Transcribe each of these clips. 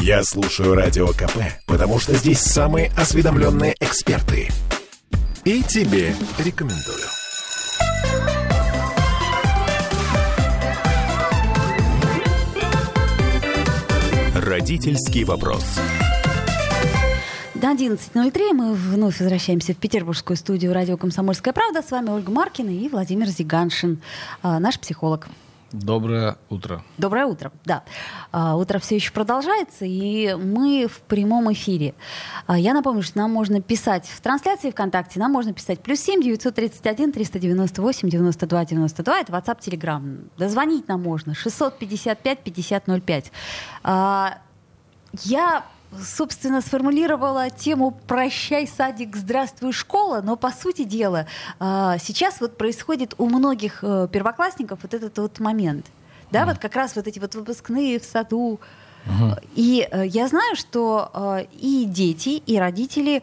Я слушаю Радио КП, потому что здесь самые осведомленные эксперты. И тебе рекомендую. Родительский вопрос. До 11.03 мы вновь возвращаемся в петербургскую студию радио «Комсомольская правда». С вами Ольга Маркина и Владимир Зиганшин, а, наш психолог. Доброе утро. Доброе утро, да. А, утро все еще продолжается, и мы в прямом эфире. А, я напомню, что нам можно писать в трансляции ВКонтакте, нам можно писать плюс семь девятьсот тридцать один триста девяносто восемь девяносто два девяносто два. Это WhatsApp, Telegram. Дозвонить нам можно. 655 50 05. Я собственно, сформулировала тему «Прощай, садик, здравствуй, школа», но, по сути дела, а, сейчас вот происходит у многих э, первоклассников вот этот вот момент. Да, mm. вот как раз вот эти вот выпускные в саду. Uh-huh. И э, я знаю, что э, и дети, и родители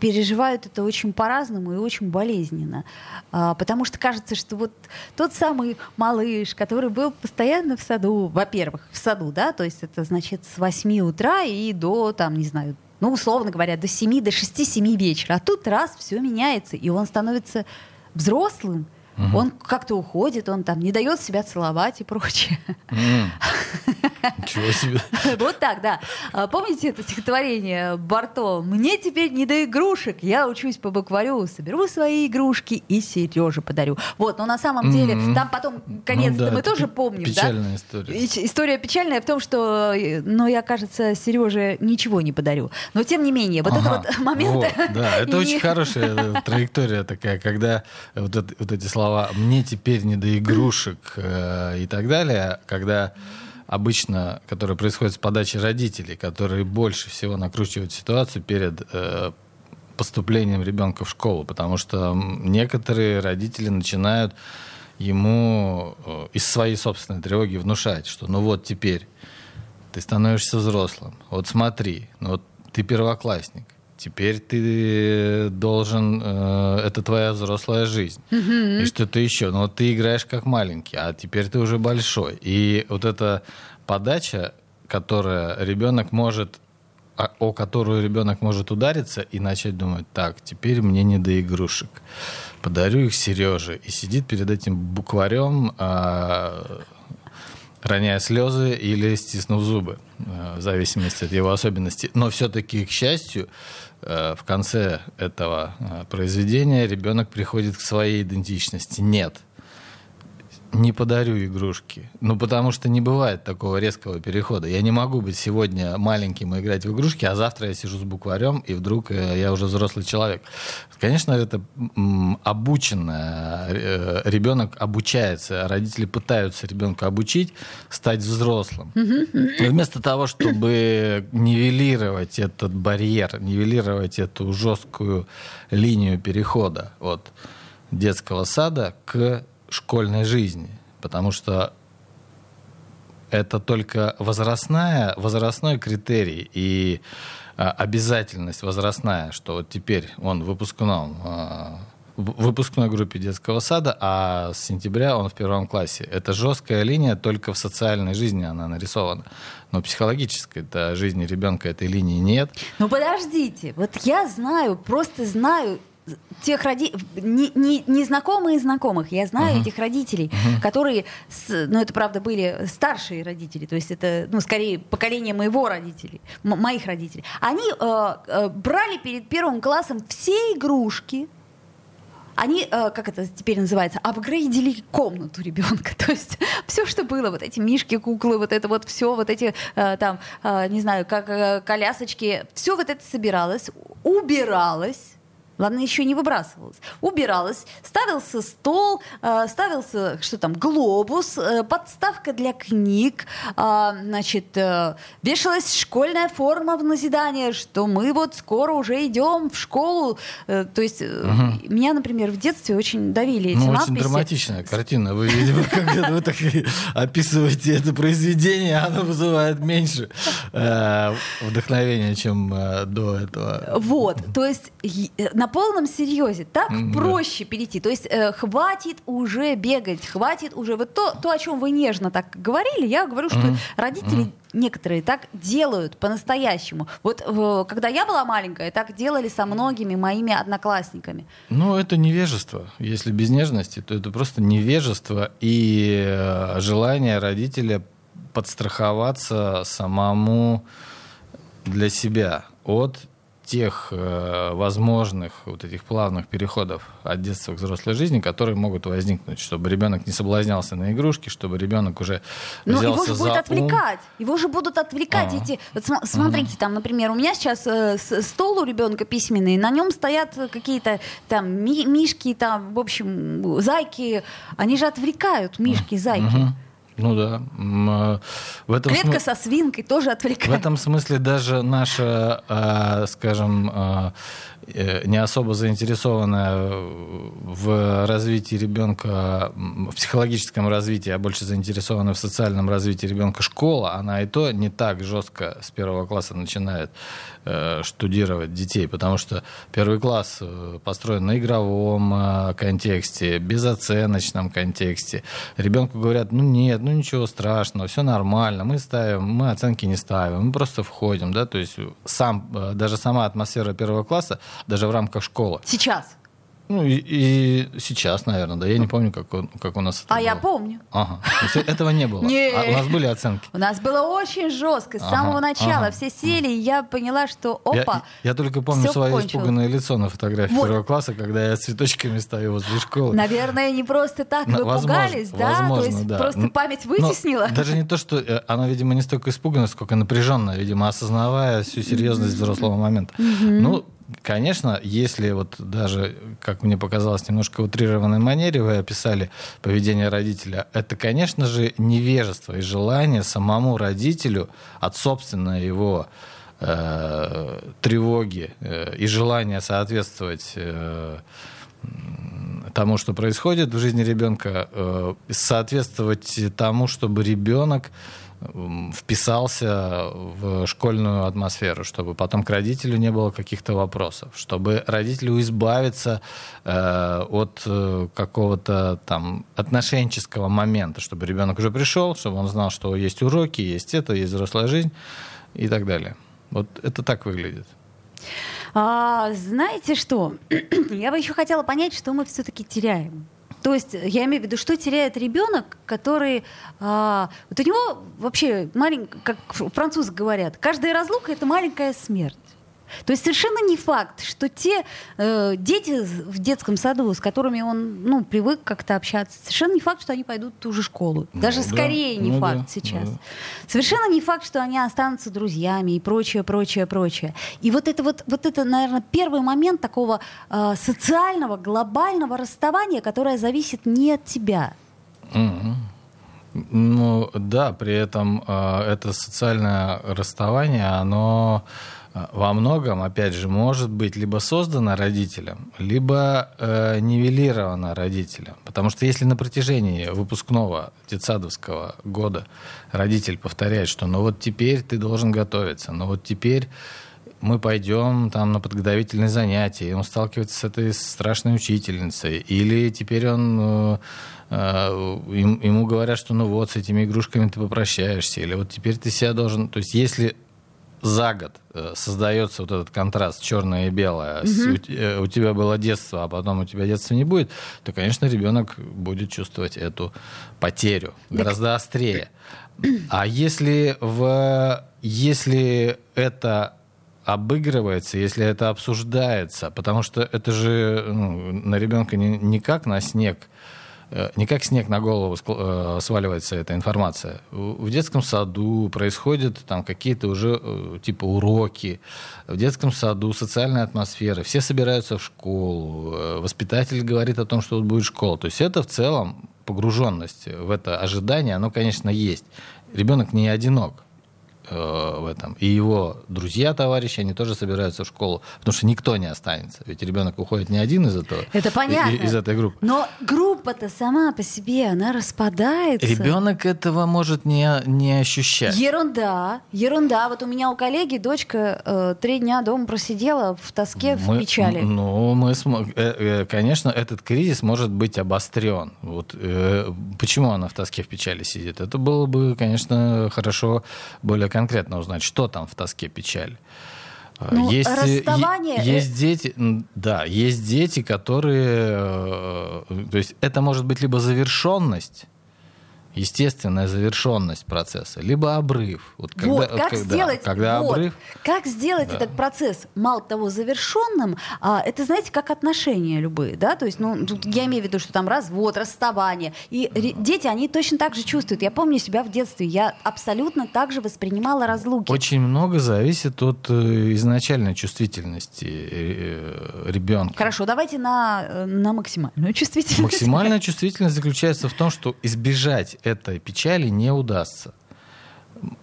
переживают это очень по-разному и очень болезненно. А, потому что кажется, что вот тот самый малыш, который был постоянно в саду, во-первых, в саду, да, то есть это значит с 8 утра и до, там, не знаю, ну, условно говоря, до 7, до 6-7 вечера. А тут раз все меняется, и он становится взрослым, Угу. Он как-то уходит, он там не дает себя целовать и прочее. Ничего себе. Вот так, да. А, помните это стихотворение Барто? «Мне теперь не до игрушек, я учусь по букварю, соберу свои игрушки и Сереже подарю». Вот, но на самом деле, там потом конец-то Ну да, мы тоже помним, да? печальная история. История печальная в том, что, э, ну, я, кажется, Сереже ничего не подарю. Но тем не менее, вот Ага, это вот момент... да, это очень хорошая э, траектория такая, когда вот эти слова «мне теперь не до игрушек» э, и так далее, когда обычно, которые происходят с подачи родителей, которые больше всего накручивают ситуацию перед э, поступлением ребенка в школу, потому что некоторые родители начинают ему э, из своей собственной тревоги внушать, что ну вот теперь ты становишься взрослым. Вот смотри, ну вот ты первоклассник. Теперь ты должен, э, это твоя взрослая жизнь. И что-то еще. Но ты играешь как маленький, а теперь ты уже большой. И вот эта подача, которая ребенок может, а- о которую ребенок может удариться и начать думать, так, теперь мне не до игрушек. Подарю их Сереже. И сидит перед этим букварем, а, роняя слезы или стиснув зубы, э, в зависимости от его особенностей. Но все-таки, к счастью, э, в конце этого э, произведения ребенок приходит к своей идентичности. Нет, не подарю игрушки. Ну, потому что не бывает такого резкого перехода. Я не могу быть сегодня маленьким и играть в игрушки, а завтра я сижу с букварем, и вдруг э, я уже взрослый человек. Конечно, это м, обученно. э, Ребенок обучается, родители пытаются ребенка обучить стать взрослым. И вместо того, чтобы нивелировать этот барьер, нивелировать эту жесткую линию перехода от детского сада к школьной жизни, потому что это только возрастная, возрастной критерий и а, обязательность возрастная, что вот теперь он выпускном а, в выпускной группе детского сада, а с сентября он в первом классе. Это жесткая линия, только в социальной жизни она нарисована. Но психологической жизни ребенка этой линии нет. Ну подождите, вот я знаю, просто знаю тех родителей, не, не, не знакомые знакомых, я знаю этих родителей, которые, с- ну это правда были старшие родители, то есть это, ну скорее поколение моего родителей, моих родителей. Они э, э, брали перед первым классом все игрушки, они, э, как это теперь называется, апгрейдили комнату ребенка. То есть все, что было, вот эти мишки, куклы, вот это вот все, вот эти э, там, э, не знаю, как колясочки, все вот это собиралось, убиралось. Ладно, еще не выбрасывалось. Убиралось, ставился стол, э, ставился, что там, глобус, э, подставка для книг, а, значит, э, вешалась школьная форма в назидание, что мы вот скоро уже идем в школу. Э, то есть э, меня, например, в детстве очень давили эти Ну, очень надписи. драматичная картина. Вы, видимо, когда вы так описываете это произведение, оно вызывает меньше э, вдохновения, чем э, до этого. Вот, то есть э, на полном серьезе так mm-hmm. проще перейти. То есть э, хватит уже бегать, хватит уже вот то, то, о чем вы нежно так говорили. Я говорю, что mm-hmm. родители mm-hmm. некоторые так делают по-настоящему. Вот э, когда я была маленькая, так делали со многими моими одноклассниками. Ну это невежество. Если без нежности, то это просто невежество и э, желание родителя подстраховаться самому для себя от тех э, возможных вот этих плавных переходов от детства к взрослой жизни, которые могут возникнуть, чтобы ребенок не соблазнялся на игрушки, чтобы ребенок уже Но взялся его же за будут ум. отвлекать, его же будут отвлекать А-а. эти. Вот смотрите, там, например, у меня сейчас э, стол у ребенка письменный, на нем стоят какие-то там ми- мишки, там, в общем, зайки, они же отвлекают мишки, зайки. Uh-huh. Ну да. Э, в этом Клетка см... со свинкой тоже отвлекает. В этом смысле даже наша, э, скажем, э, не особо заинтересованная в развитии ребенка, в психологическом развитии, а больше заинтересована в социальном развитии ребенка школа, она и то не так жестко с первого класса начинает э, штудировать детей, потому что первый класс э, построен на игровом э, контексте, безоценочном контексте. Ребенку говорят, ну нет, ну ничего страшного, все нормально, мы ставим, мы оценки не ставим, мы просто входим, да, то есть сам, э, даже сама атмосфера первого класса даже в рамках школы. Сейчас? Ну и, и сейчас, наверное, да. Я не помню, как, он, как у нас это А было. я помню. Ага. Этого не было. А у нас были оценки. У нас было очень жестко с самого начала. Все сели, и я поняла, что опа. Я только помню свое испуганное лицо на фотографии первого класса, когда я цветочками стою возле школы. Наверное, не просто так вы пугались, да? То есть просто память вытеснила. Даже не то, что э, оно, видимо, не столько испуганное, сколько напряженное, видимо, осознавая всю серьезность взрослого момента. Ну, Конечно, если вот даже, как мне показалось, немножко утрированной манере вы описали поведение родителя, это, конечно же, невежество и желание самому родителю от собственной его э, тревоги э, и желания соответствовать э, тому, что происходит в жизни ребенка, э, соответствовать тому, чтобы ребенок вписался в школьную атмосферу, чтобы потом к родителю не было каких-то вопросов, чтобы родителю избавиться э, от э, какого-то там отношенческого момента, чтобы ребенок уже пришел, чтобы он знал, что есть уроки, есть это, есть взрослая жизнь и так далее. Вот это так выглядит. А, знаете что? Я бы еще хотела понять, что мы все-таки теряем. То есть я имею в виду, что теряет ребенок, который... А, вот у него вообще маленький, как французы говорят, каждая разлука — это маленькая смерть. То есть совершенно не факт, что те э, дети в детском саду, с которыми он ну, привык как-то общаться, совершенно не факт, что они пойдут в ту же школу. Ну, Даже да, скорее не ну, факт да, сейчас. Да. Совершенно не факт, что они останутся друзьями и прочее, прочее, прочее. И вот это вот, вот это, наверное, первый момент такого э, социального, глобального расставания, которое зависит не от тебя. Mm-hmm. Ну да, при этом э, это социальное расставание, оно во многом, опять же, может быть либо создана родителем, либо э, нивелирована родителем. Потому что если на протяжении выпускного детсадовского года родитель повторяет, что ну вот теперь ты должен готовиться, ну вот теперь мы пойдем там на подготовительные занятия, и он сталкивается с этой страшной учительницей, или теперь он э, э ему говорят, что ну вот с этими игрушками ты попрощаешься, или вот теперь ты себя должен, то есть если за год э, создается вот этот контраст черное и белое, угу. у, тебя было детство, а потом у тебя детства не будет, то, конечно, ребенок будет чувствовать эту потерю так... гораздо острее. А если, в, если это обыгрывается, если это обсуждается, потому что это же ну, на ребенка не, не как на снег не как снег на голову э, сваливается эта информация. В детском саду происходят там какие-то уже э, типа уроки, в детском саду социальная атмосфера, все собираются в школу, воспитатель говорит о том, что вот будет школа. То есть это в целом погруженность в это ожидание, оно, конечно, есть. Ребенок не одинок. В этом. И его друзья, товарищи, они тоже собираются в школу, потому что никто не останется. Ведь ребенок уходит не один из этого. Это понятно. Из этой группы. Но группа-то сама по себе, она распадается. Ребенок этого может не, не ощущать. Ерунда, ерунда. Вот у меня у коллеги дочка э, три дня дома просидела в тоске, Мы- в печали. Ну, мы, смо- э, э, конечно, этот кризис может быть обострен. Вот э, почему она в тоске, в печали сидит? Это было бы, конечно, хорошо более конкретно узнать, что там в тоске, печали. Э, Ну, есть, э, расставание, есть дети, да, есть дети, которые, э, то есть это может быть либо завершенность, естественная завершенность процесса, либо обрыв. Вот когда, вот, как когда- сделать, когда вот, обрыв, как сделать Да. этот процесс, мало того, завершенным, а, это, знаете, как отношения любые, да, то есть, ну, тут я имею в виду, что там развод, расставание, и ре- дети, они точно так же чувствуют. Я помню себя в детстве, я абсолютно так же воспринимала разлуки. Очень много зависит от э, изначальной чувствительности э, ребенка. Хорошо, давайте на, э, на максимальную чувствительность. Максимальная чувствительность заключается в том, что избежать этой печали не удастся.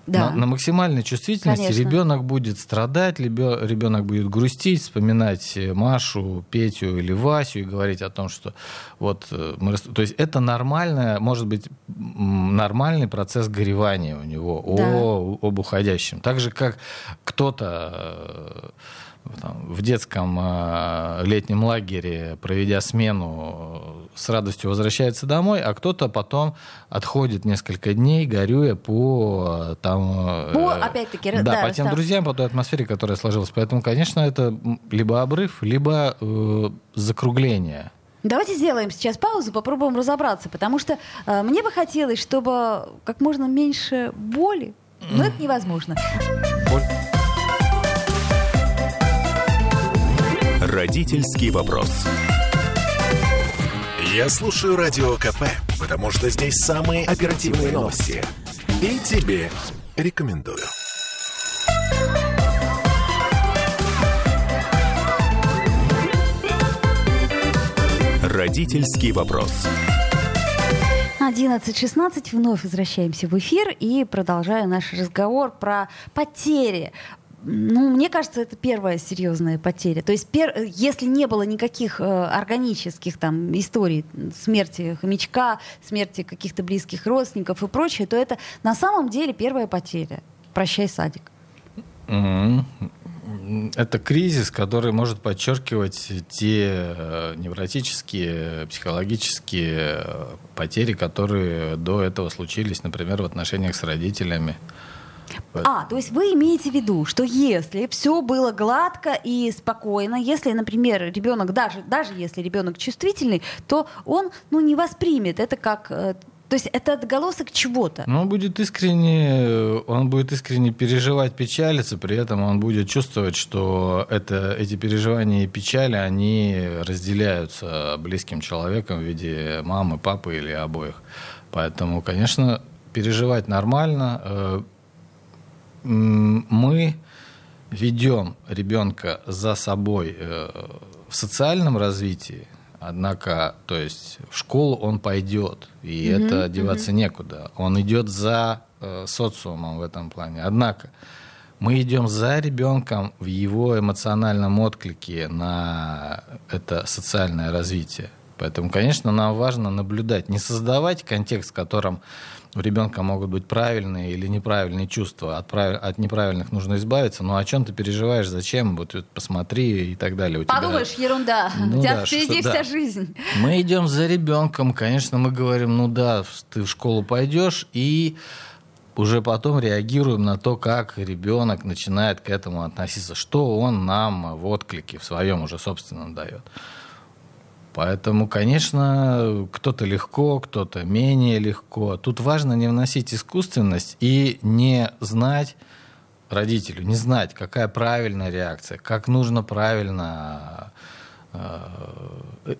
Да. На, на максимальной чувствительности Конечно. ребенок будет страдать, ребенок будет грустить, вспоминать э, Машу, Петю или Васю и говорить о том, что вот э, мы то есть это нормальное, может быть нормальный процесс горевания у него Да. о, об уходящем. Так же как кто-то э, там, в детском э, летнем лагере, проведя смену, э, с радостью возвращается домой, а кто-то потом отходит несколько дней, горюя по э, там... э, По, опять-таки, да, да, по тем друзьям, по той атмосфере, которая сложилась. Поэтому, конечно, это либо обрыв, либо э, закругление. Давайте сделаем сейчас паузу, попробуем разобраться, потому что э, мне бы хотелось, чтобы как можно меньше боли, но это невозможно. Боль- Родительский вопрос. Я слушаю Радио КП, потому что здесь самые оперативные новости. И тебе рекомендую. Родительский вопрос. 11.16, вновь возвращаемся в эфир и продолжаю наш разговор про потери. Ну, мне кажется, это первая серьезная потеря. То есть, пер- если не было никаких э, органических там историй смерти хомячка, смерти каких-то близких родственников и прочее, то это на самом деле первая потеря. Прощай, садик. Мгм. Это кризис, который может подчеркивать те э, невротические, психологические э, потери, которые до этого случились, например, в отношениях с родителями. А, то есть вы имеете в виду, что если все было гладко и спокойно, если, например, ребенок, даже, даже если ребенок чувствительный, то он ну, не воспримет это как... э, То есть это отголосок чего-то. Но он будет искренне, он будет искренне переживать, печалиться, при этом он будет чувствовать, что это, эти переживания и печали, они разделяются близким человеком в виде мамы, папы или обоих. Поэтому, конечно, переживать нормально. Мы ведем ребенка за собой э, в социальном развитии, однако, то есть в школу он пойдет, и это деваться некуда. Он идет за э, социумом в этом плане. Однако мы идем за ребенком в его эмоциональном отклике на это социальное развитие. Поэтому, конечно, нам важно наблюдать, не создавать контекст, в котором у ребенка могут быть правильные или неправильные чувства. От, прав- от неправильных нужно избавиться. Ну о чем ты переживаешь, зачем? Вот, вот посмотри и так далее. У тебя- Подумаешь, ерунда. Ну У тебя да, впереди что- вся да. жизнь. Мы идем за ребенком, конечно, мы говорим, ну да, ты в школу пойдешь, и уже потом реагируем на то, как ребенок начинает к этому относиться, что он нам в отклике в своем уже собственном дает. Поэтому, конечно, кто-то легко, кто-то менее легко. Тут важно не вносить искусственность и не знать родителю, не знать, какая правильная реакция, как нужно правильно э,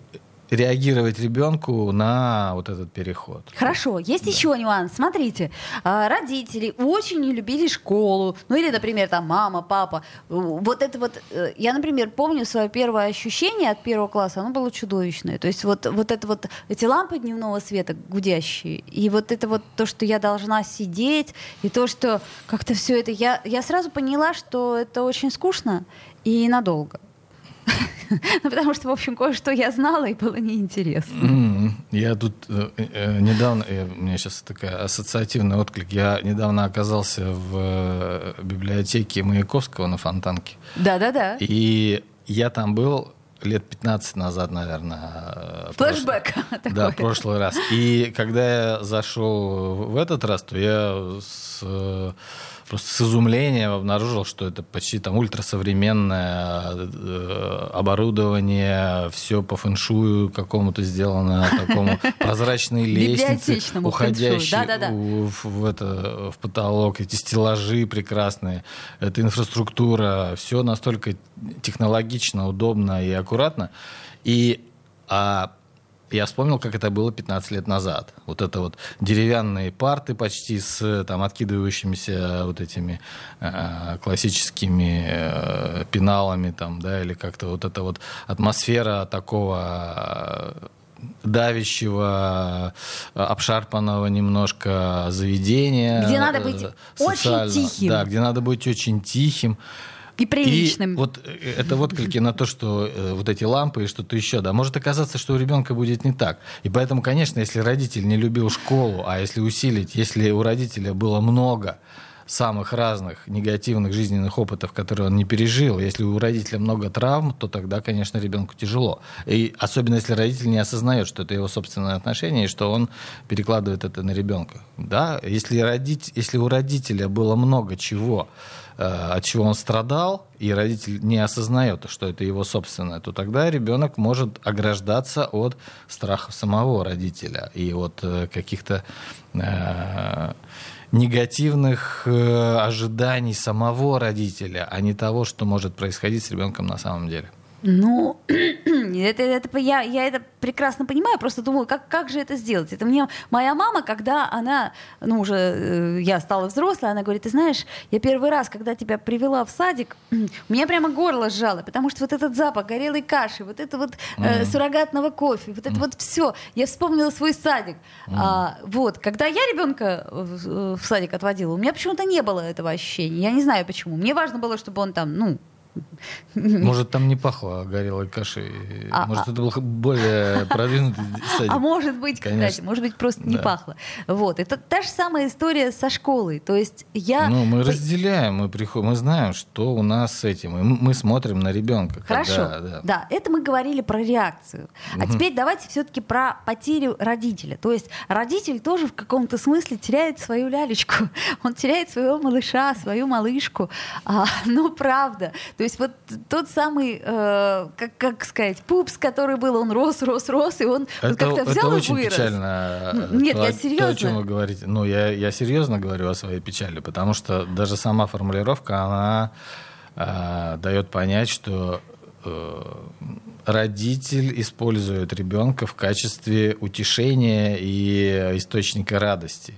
реагировать ребенку на вот этот переход. Хорошо, есть да. еще нюанс. Смотрите, а, родители очень не любили школу, ну или, например, там мама, папа. Вот это вот, э, я, например, помню свое первое ощущение от первого класса, оно было чудовищное. То есть вот, вот это вот, эти лампы дневного света гудящие, и вот это вот то, что я должна сидеть, и то, что как-то все это, я, я сразу поняла, что это очень скучно и надолго. Ну, потому что, в общем, кое-что я знала и было неинтересно. Я тут э, э, недавно, у меня сейчас такая ассоциативный отклик, я недавно оказался в э, библиотеке Маяковского на Фонтанке. Да-да-да. И я там был лет 15 назад, наверное. Флэшбэк. Прошлый, да, прошлый раз. И когда я зашел в этот раз, то я с просто с изумлением обнаружил, что это почти там ультрасовременное э, оборудование, все по фэншую какому-то сделано, такому прозрачной лестнице, уходящей в, это, в потолок, эти стеллажи прекрасные, эта инфраструктура, все настолько технологично, удобно и аккуратно. И а я вспомнил, как это было 15 лет назад. Вот это вот деревянные парты почти с там откидывающимися вот этими э, классическими э, пеналами там, да, или как-то вот эта вот атмосфера такого э, давящего, обшарпанного немножко заведения. Где надо быть очень тихим. Да, где надо быть очень тихим. И приличным. И вот э, это вот отклики на то, что э, вот эти лампы и что-то еще, да, может оказаться, что у ребенка будет не так. И поэтому, конечно, если родитель не любил школу, а если усилить, если у родителя было много самых разных негативных жизненных опытов, которые он не пережил. Если у родителя много травм, то тогда, конечно, ребенку тяжело. И особенно если родитель не осознает, что это его собственное отношение, и что он перекладывает это на ребенка. Да? Если, родить, если у родителя было много чего, от чего он страдал, и родитель не осознает, что это его собственное, то тогда ребенок может ограждаться от страха самого родителя и от э, каких-то э, негативных э, ожиданий самого родителя, а не того, что может происходить с ребенком на самом деле. Ну, это, это, я, я это прекрасно понимаю, просто думаю, как, как же это сделать? Это мне моя мама, когда она, ну, уже э, я стала взрослой, она говорит, ты знаешь, я первый раз, когда тебя привела в садик, у меня прямо горло сжало, потому что вот этот запах горелой каши, вот это вот э, суррогатного кофе, вот это mm. вот все, я вспомнила свой садик. Mm. А, вот, когда я ребенка в, в садик отводила, у меня почему-то не было этого ощущения, я не знаю почему. Мне важно было, чтобы он там, ну, может, там не пахло горелой кашей. А, может, а... это был более продвинутый садик. А может быть, Конечно. кстати, может быть, просто да. не пахло. Вот. Это та же самая история со школой. То есть я... Ну, мы разделяем, мы, приходим, мы знаем, что у нас с этим. И мы смотрим на ребенка. Хорошо. Когда, да. да, это мы говорили про реакцию. А угу. теперь давайте все-таки про потерю родителя. То есть родитель тоже в каком-то смысле теряет свою лялечку. Он теряет своего малыша, свою малышку. А, ну, правда. То есть вот тот самый, э, как, как сказать, пупс, который был, он рос, рос, рос, и он это, вот как-то взял это очень вырос. печально. Нет, то, я серьезно. То, о чем вы говорите. Ну, я, я серьезно говорю о своей печали, потому что даже сама формулировка, она э, дает понять, что э, родитель использует ребенка в качестве утешения и источника радости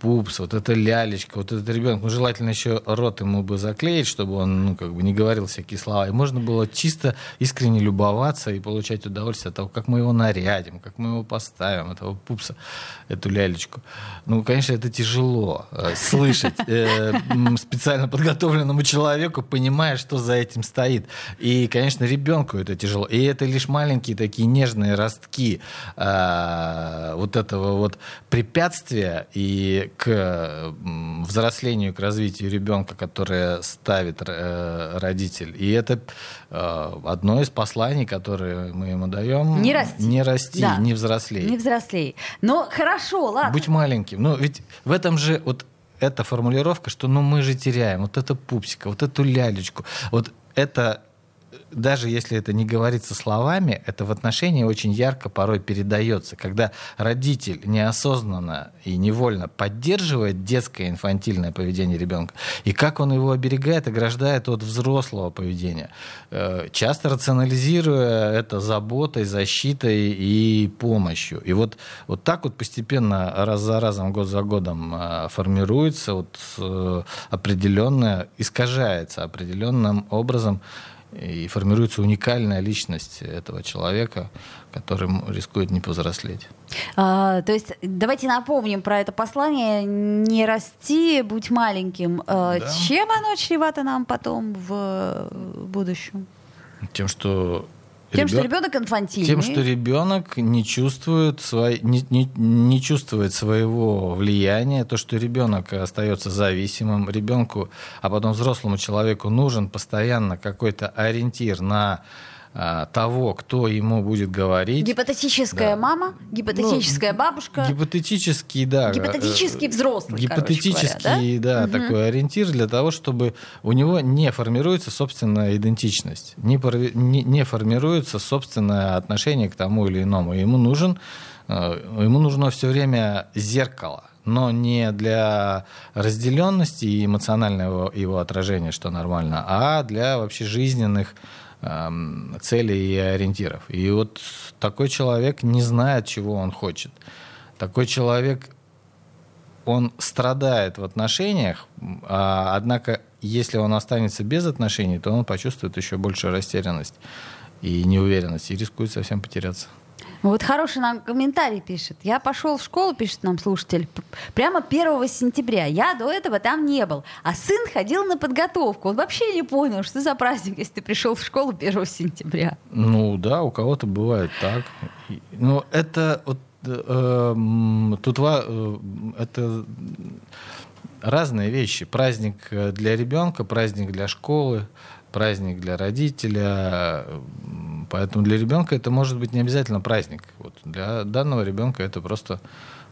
пупс, вот эта лялечка, вот этот ребенок, ну, желательно еще рот ему бы заклеить, чтобы он, ну, как бы не говорил всякие слова. И можно было чисто искренне любоваться и получать удовольствие от того, как мы его нарядим, как мы его поставим, этого пупса, эту лялечку. Ну, конечно, это тяжело э, слышать э, специально подготовленному человеку, понимая, что за этим стоит. И, конечно, ребенку это тяжело. И это лишь маленькие такие нежные ростки э, вот этого вот препятствия и к взрослению, к развитию ребенка, которое ставит э, родитель. И это э, одно из посланий, которые мы ему даем. Не расти. Не расти, да. не взрослей. Не взрослей. Но хорошо, ладно. Быть маленьким. Ну, ведь в этом же вот эта формулировка, что ну мы же теряем вот это пупсика, вот эту лялечку. Вот это даже если это не говорится словами, это в отношении очень ярко порой передается. Когда родитель неосознанно и невольно поддерживает детское инфантильное поведение ребенка, и как он его оберегает, ограждает от взрослого поведения, э, часто рационализируя это заботой, защитой и помощью. И вот, вот так вот постепенно, раз за разом, год за годом э, формируется вот э, определенное, искажается определенным образом и формируется уникальная личность этого человека, который рискует не повзрослеть. А, то есть давайте напомним про это послание «Не расти, будь маленьким». А, да. Чем оно чревато нам потом в будущем? Тем, что тем, Ребен... что ребенок инфантильный. Тем, что ребенок не чувствует, свой... не, не, не чувствует своего влияния, то, что ребенок остается зависимым, ребенку, а потом взрослому человеку нужен постоянно какой-то ориентир на того, кто ему будет говорить. Гипотетическая да. мама, гипотетическая ну, бабушка. Гипотетический, да. Гипотетический взрослый. Гипотетический, говоря, да, да угу. такой ориентир для того, чтобы у него не формируется собственная идентичность, не, не, не формируется собственное отношение к тому или иному. Ему нужен, э, ему нужно все время зеркало но не для разделенности и эмоционального его отражения, что нормально, а для вообще жизненных целей и ориентиров. И вот такой человек не знает, чего он хочет. Такой человек, он страдает в отношениях, а, однако если он останется без отношений, то он почувствует еще большую растерянность и неуверенность и рискует совсем потеряться. Вот хороший нам комментарий пишет. Я пошел в школу, пишет нам слушатель, прямо 1 сентября. Я до этого там не был. А сын ходил на подготовку. Он вообще не понял, что за праздник, если ты пришел в школу 1 сентября. Ну да, у кого-то бывает так. Но это вот э, тут э, это разные вещи. Праздник для ребенка, праздник для школы, праздник для родителя, Поэтому для ребенка это может быть не обязательно праздник. Вот для данного ребенка это просто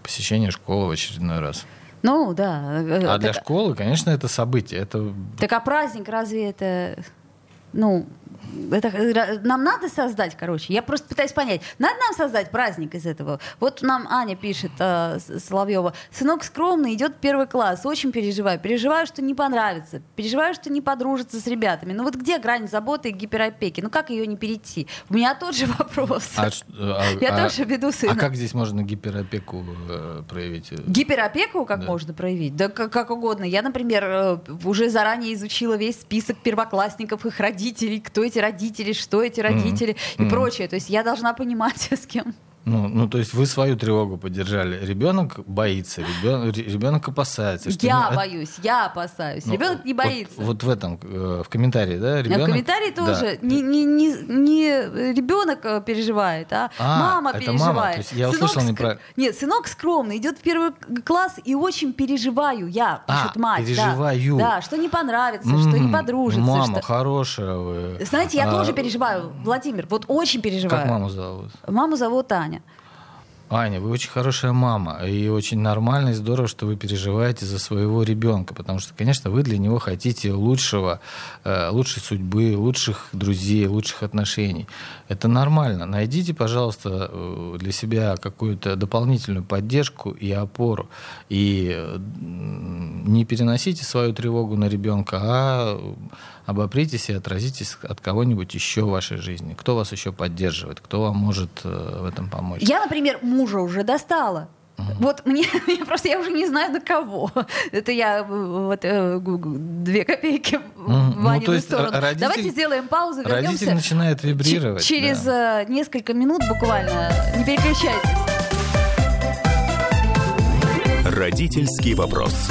посещение школы в очередной раз. Ну, да. А для школы, конечно, это событие. Это... Так а праздник разве это... Ну, это, нам надо создать, короче, я просто пытаюсь понять, надо нам создать праздник из этого? Вот нам Аня пишет, э, Соловьева, сынок скромный, идет в первый класс, очень переживаю, переживаю, что не понравится, переживаю, что не подружится с ребятами. Ну вот где грань заботы и гиперопеки? Ну как ее не перейти? У меня тот же вопрос. А, а, я а, тоже веду сына. А как здесь можно гиперопеку э, проявить? Гиперопеку как да. можно проявить? Да как, как угодно. Я, например, э, уже заранее изучила весь список первоклассников, их родителей, кто эти родители, что эти родители mm-hmm. и прочее. То есть я должна понимать, с кем ну, ну, то есть вы свою тревогу поддержали. Ребенок боится, ребенок, ребенок опасается. Что я не... боюсь, я опасаюсь. Ну, ребенок не боится. Вот, вот в этом, э, в комментарии, да? Ребенок... В комментарии тоже. Да. Не, не, не, не ребенок э, переживает, а, а мама это переживает. Мама. То есть я сынок услышал неправильно. Нет, сынок скромный, идет в первый класс и очень переживаю. Я, а, пишет а, мать. переживаю. Да, да что не понравится, mm-hmm. что не подружится. Мама что... хорошая вы. Знаете, я а... тоже переживаю, Владимир, вот очень переживаю. Как маму зовут? Маму зовут Аня. Аня, вы очень хорошая мама, и очень нормально и здорово, что вы переживаете за своего ребенка, потому что, конечно, вы для него хотите лучшего, э, лучшей судьбы, лучших друзей, лучших отношений. Это нормально. Найдите, пожалуйста, э, для себя какую-то дополнительную поддержку и опору, и не переносите свою тревогу на ребенка, а обопритесь и отразитесь от кого-нибудь еще в вашей жизни. Кто вас еще поддерживает, кто вам может э, в этом помочь? Я, например, мужа уже достала. Uh-huh. Вот мне, я просто я уже не знаю на кого. Это я вот э, две копейки uh-huh. в ну, то есть сторону. Родитель, Давайте сделаем паузу, вернемся. Родитель начинает вибрировать. Ч- через да. Э, несколько минут буквально. Не переключайтесь. Родительский вопрос.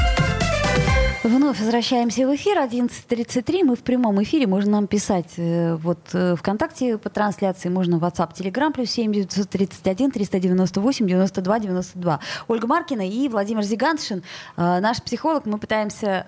Вновь возвращаемся в эфир. 11.33. Мы в прямом эфире. Можно нам писать э, вот э, ВКонтакте по трансляции. Можно в WhatsApp, Telegram, плюс 7 931 398 92 92. Ольга Маркина и Владимир Зиганшин, э, наш психолог. Мы пытаемся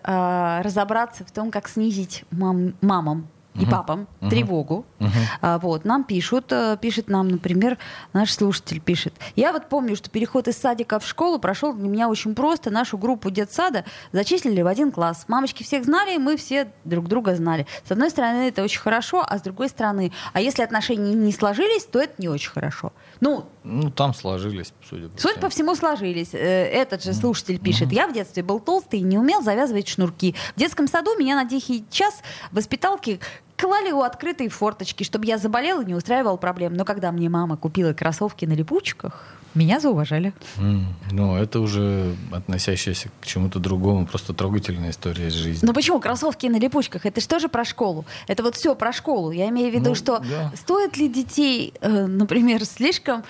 разобраться в том, как снизить мам, мамам и папам uh-huh. тревогу. Uh-huh. А, вот, нам пишут, э, пишет нам, например, наш слушатель пишет. Я вот помню, что переход из садика в школу прошел для меня очень просто. Нашу группу детсада зачислили в один класс. Мамочки всех знали, и мы все друг друга знали. С одной стороны, это очень хорошо, а с другой стороны, а если отношения не сложились, то это не очень хорошо. Ну, ну там сложились, судя по Суть по всему сложились. Э, этот же слушатель пишет. Я в детстве был толстый и не умел завязывать шнурки. В детском саду меня на тихий час воспиталки клали у открытой форточки, чтобы я заболел и не устраивал проблем. Но когда мне мама купила кроссовки на липучках, меня зауважали. Mm, ну, это уже относящаяся к чему-то другому, просто трогательная история из жизни. Ну почему кроссовки на липучках? Это что же про школу? Это вот все про школу. Я имею в виду, ну, что да. стоит ли детей, э, например, слишком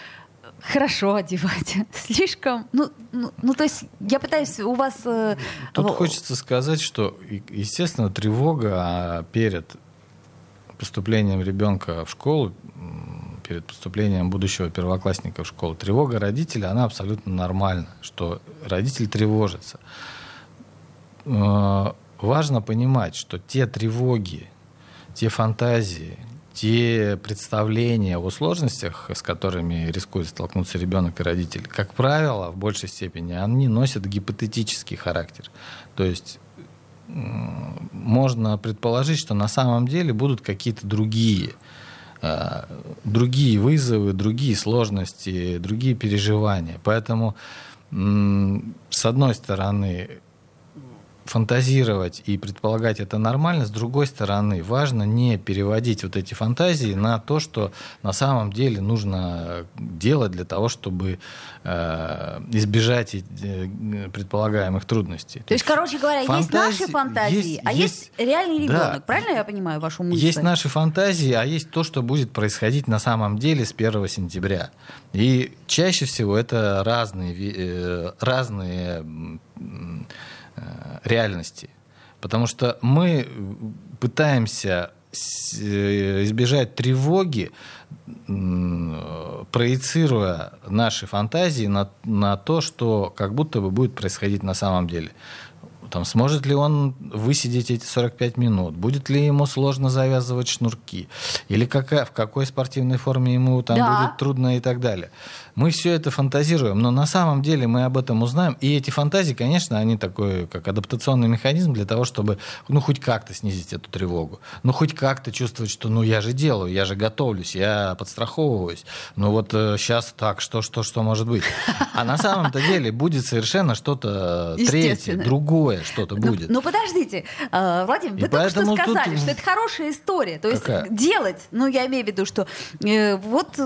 хорошо одевать, слишком, ну, ну, ну, то есть я пытаюсь у вас... Э, Тут хочется сказать, что, естественно, тревога а перед поступлением ребенка в школу, перед поступлением будущего первоклассника в школу, тревога родителя, она абсолютно нормальна, что родитель тревожится. Э, важно понимать, что те тревоги, те фантазии, те представления о сложностях, с которыми рискует столкнуться ребенок и родитель, как правило, в большей степени, они носят гипотетический характер. То есть можно предположить, что на самом деле будут какие-то другие, другие вызовы, другие сложности, другие переживания. Поэтому, с одной стороны, фантазировать и предполагать это нормально. С другой стороны, важно не переводить вот эти фантазии на то, что на самом деле нужно делать для того, чтобы э, избежать э, предполагаемых трудностей. То, то есть, короче говоря, фантазии, есть наши фантазии, есть, а есть, есть реальный ребенок. Да, Правильно я понимаю вашу мысль? Есть наши фантазии, а есть то, что будет происходить на самом деле с 1 сентября. И чаще всего это разные, э, разные Э, реальности. Потому что мы пытаемся э, избежать тревоги, проецируя наши фантазии на, на то, что как будто бы будет происходить на самом деле. Там, сможет ли он высидеть эти 45 минут? Будет ли ему сложно завязывать шнурки? Или какая, в какой спортивной форме ему там да. будет трудно и так далее? Мы все это фантазируем, но на самом деле мы об этом узнаем. И эти фантазии, конечно, они такой, как адаптационный механизм для того, чтобы, ну, хоть как-то снизить эту тревогу. Ну, хоть как-то чувствовать, что, ну, я же делаю, я же готовлюсь, я подстраховываюсь. Ну, вот сейчас э, так, что, что, что может быть? А на самом-то деле будет совершенно что-то третье, другое что-то ну, будет. Ну, ну подождите, э, Владимир, вы только что сказали, тут... что это хорошая история. То есть Какая? делать, ну, я имею в виду, что э, вот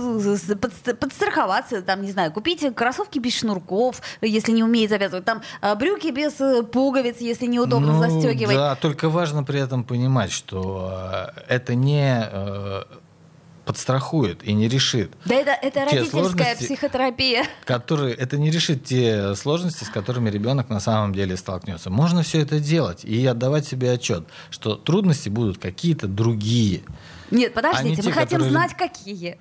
подстраховаться, там, не знаю, купите кроссовки без шнурков, если не умеете завязывать, там брюки без э, пуговиц, если неудобно ну, застегивать. Да, только важно при этом понимать, что э, это не э, подстрахует и не решит. Да это, это родительская психотерапия. Которые, это не решит те сложности, с которыми ребенок на самом деле столкнется. Можно все это делать и отдавать себе отчет, что трудности будут какие-то другие. Нет, подождите, мы те, хотим которые... знать, какие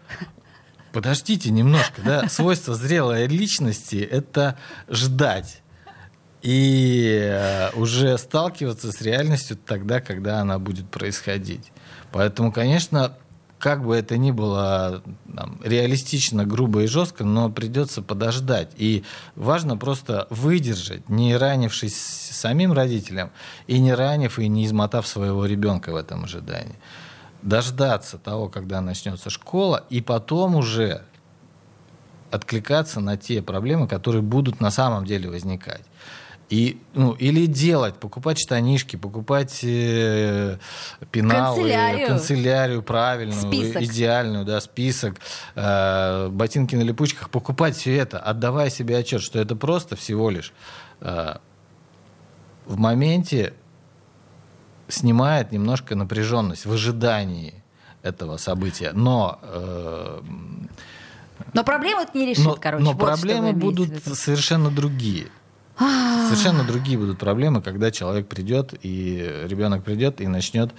подождите немножко, да, свойство зрелой личности — это ждать и э, уже сталкиваться с реальностью тогда, когда она будет происходить. Поэтому, конечно, как бы это ни было там, реалистично, грубо и жестко, но придется подождать. И важно просто выдержать, не ранившись самим родителям, и не ранив и не измотав своего ребенка в этом ожидании дождаться того, когда начнется школа, и потом уже откликаться на те проблемы, которые будут на самом деле возникать. И, ну, или делать, покупать штанишки, покупать э, пеналы, канцелярию, канцелярию правильную, список. идеальную, да, список, э, ботинки на липучках, покупать все это, отдавая себе отчет, что это просто всего лишь э, в моменте снимает немножко напряженность в ожидании этого события. Но э, но проблемы это не решит, но, короче. Но вот проблемы будут совершенно другие. Совершенно другие будут проблемы, когда человек придет, и ребенок придет и начнет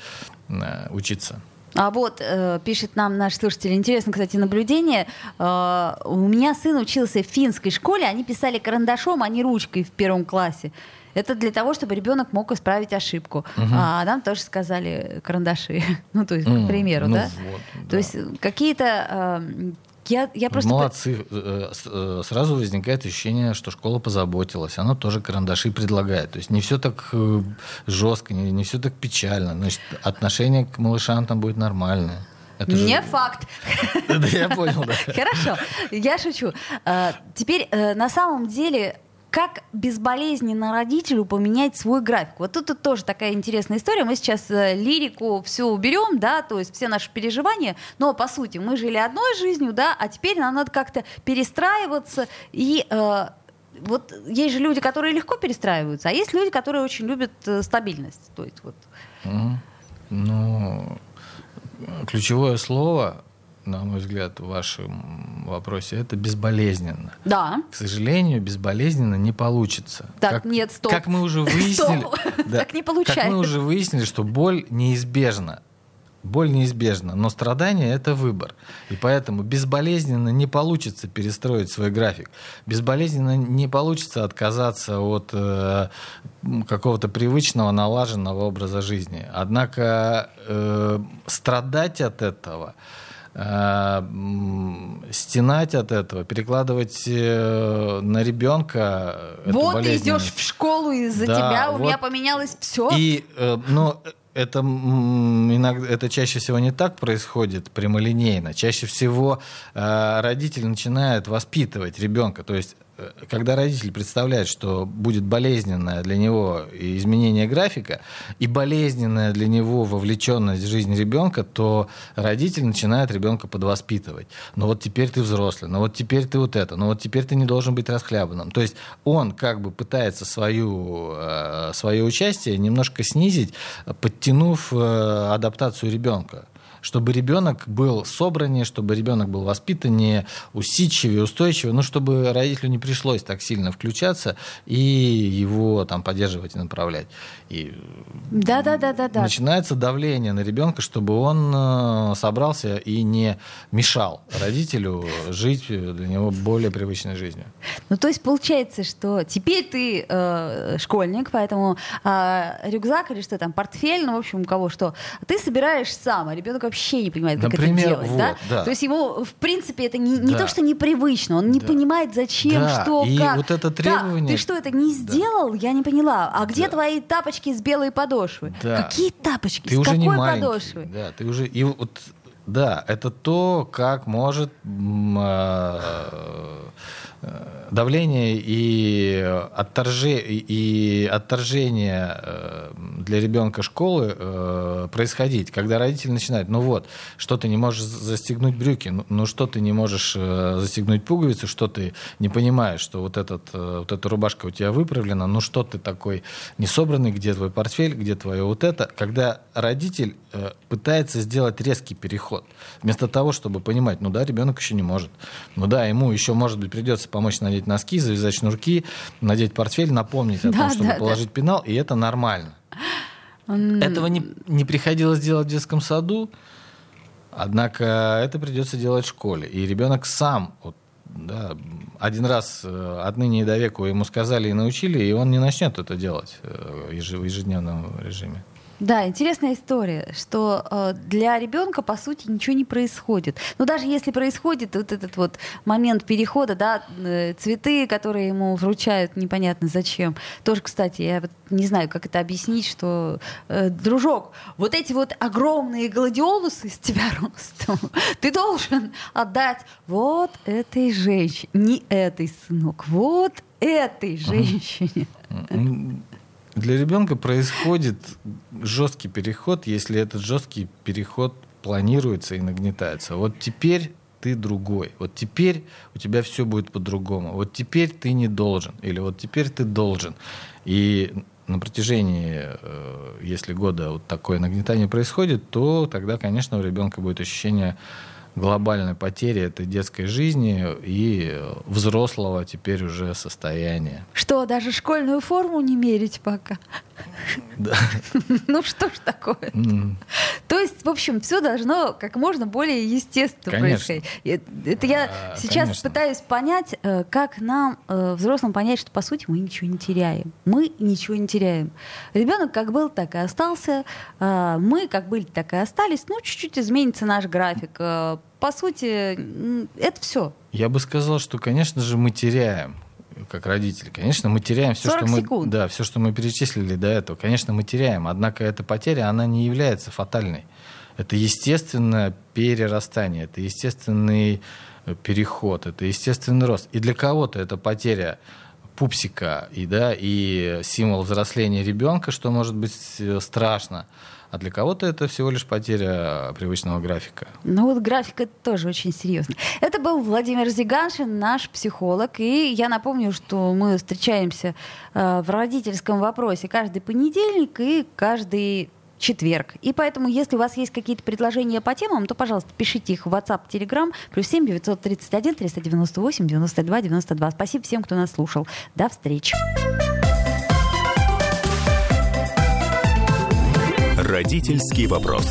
э, учиться. А вот э, пишет нам наш слушатель, интересно, кстати, наблюдение. Э, у меня сын учился в финской школе, они писали карандашом, а не ручкой в первом классе. Это для того, чтобы ребенок мог исправить ошибку. Угу. А нам тоже сказали карандаши. ну, то есть, к примеру, ну, да? Вот, да? То есть какие-то э, я, я просто... Молодцы. Э, э, сразу возникает ощущение, что школа позаботилась. Она тоже карандаши предлагает. То есть не все так э, жестко, не, не все так печально. Значит, отношение к малышам там будет нормальное. Это не же... факт. Да, я понял, да. Хорошо, я шучу. Теперь, на самом деле, как безболезненно родителю поменять свой график? Вот тут, тут тоже такая интересная история. Мы сейчас э, лирику все уберем, да, то есть все наши переживания, но по сути мы жили одной жизнью, да, а теперь нам надо как-то перестраиваться и э, вот есть же люди, которые легко перестраиваются, а есть люди, которые очень любят э, стабильность. То есть вот. Ну, ключевое слово на мой взгляд, в вашем вопросе, это безболезненно. Да. К сожалению, безболезненно не получится. Так, как, нет, стоп. Как мы уже выяснили, да, так не получается. Как мы уже выяснили, что боль неизбежна. Боль неизбежна, но страдание – это выбор. И поэтому безболезненно не получится перестроить свой график. Безболезненно не получится отказаться от э, какого-то привычного, налаженного образа жизни. Однако э, страдать от этого – стенать от этого, перекладывать э, на ребенка. Вот ты идешь в школу из-за да, тебя, у вот. меня поменялось все. И, э, но это, иногда, это чаще всего не так происходит прямолинейно. Чаще всего родитель начинает воспитывать ребенка. То есть когда родитель представляет, что будет болезненное для него изменение графика и болезненная для него вовлеченность в жизнь ребенка, то родитель начинает ребенка подвоспитывать. «Ну вот теперь ты взрослый, «Ну вот теперь ты вот это, «Ну вот теперь ты не должен быть расхлябанным. То есть он как бы пытается свою, э, свое участие немножко снизить, подтянув э, адаптацию ребенка чтобы ребенок был собраннее, чтобы ребенок был воспитаннее, усидчивее, устойчивее, ну, чтобы родителю не пришлось так сильно включаться и его там поддерживать и направлять. И да, да, да, да, да. начинается давление на ребенка, чтобы он э, собрался и не мешал родителю жить для него более привычной жизнью. Ну, то есть получается, что теперь ты э, школьник, поэтому э, рюкзак или что там, портфель, ну, в общем, у кого что, ты собираешь сам, а ребенок вообще не понимает, как Например, это делать. Вот, да? Да. То есть ему, в принципе, это не, не да. то, что непривычно, он не да. понимает, зачем, да. что, и как. вот это требование... Да. Ты что, это не сделал? Да. Я не поняла. А где да. твои тапочки с белой подошвы? Да. Какие тапочки? Ты с уже какой не подошвы? Да, ты уже... И вот да, это то, как может э, давление и, отторже, и отторжение э, для ребенка школы э, происходить, когда родители начинают, ну вот, что ты не можешь застегнуть брюки, ну, ну что ты не можешь э, застегнуть пуговицу, что ты не понимаешь, что вот, этот, вот эта рубашка у тебя выправлена, ну что ты такой несобранный, где твой портфель, где твое вот это, когда родитель пытается сделать резкий переход, вместо того, чтобы понимать, ну да, ребенок еще не может, ну да, ему еще, может быть, придется помочь надеть носки, завязать шнурки, надеть портфель, напомнить о да, том, чтобы да, положить да. пенал, и это нормально. Этого не, не приходилось делать в детском саду, однако это придется делать в школе. И ребенок сам, вот, да, один раз э, отныне и до веку ему сказали и научили, и он не начнет это делать э, в ежедневном режиме. Да, интересная история, что э, для ребенка по сути ничего не происходит. Но даже если происходит вот этот вот момент перехода, да, э, цветы, которые ему вручают, непонятно зачем. Тоже, кстати, я вот не знаю, как это объяснить, что э, дружок, вот эти вот огромные гладиолусы с тебя ростом, ты должен отдать вот этой женщине, не этой сынок, вот этой женщине. Для ребенка происходит жесткий переход, если этот жесткий переход планируется и нагнетается. Вот теперь ты другой. Вот теперь у тебя все будет по-другому. Вот теперь ты не должен. Или вот теперь ты должен. И на протяжении, э, если года вот такое нагнетание происходит, то тогда, конечно, у ребенка будет ощущение глобальной потери этой детской жизни и взрослого теперь уже состояния. Что, даже школьную форму не мерить пока? Да. Ну что ж такое? То есть, в общем, все должно как можно более естественно происходить. Это я сейчас пытаюсь понять, э, как нам, э, взрослым, понять, что, по сути, мы ничего не теряем. Мы ничего не теряем. Ребенок как был, так и остался. Э, мы как были, так и остались. Ну, чуть-чуть изменится наш график. По сути, это все. Я бы сказал, что, конечно же, мы теряем как родители. Конечно, мы теряем все, что мы, секунд. да, все, что мы перечислили до этого. Конечно, мы теряем. Однако эта потеря, она не является фатальной. Это естественное перерастание, это естественный э, переход, это естественный рост. И для кого-то это потеря пупсика и, да, и символ взросления ребенка, что может быть э, страшно. А для кого-то это всего лишь потеря привычного графика. Ну вот график это тоже очень серьезно. Это был Владимир Зиганшин, наш психолог. И я напомню, что мы встречаемся э, в родительском вопросе каждый понедельник и каждый четверг. И поэтому, если у вас есть какие-то предложения по темам, то, пожалуйста, пишите их в WhatsApp, Telegram, плюс 7 931 398 92 92. Спасибо всем, кто нас слушал. До встречи. Родительский вопрос.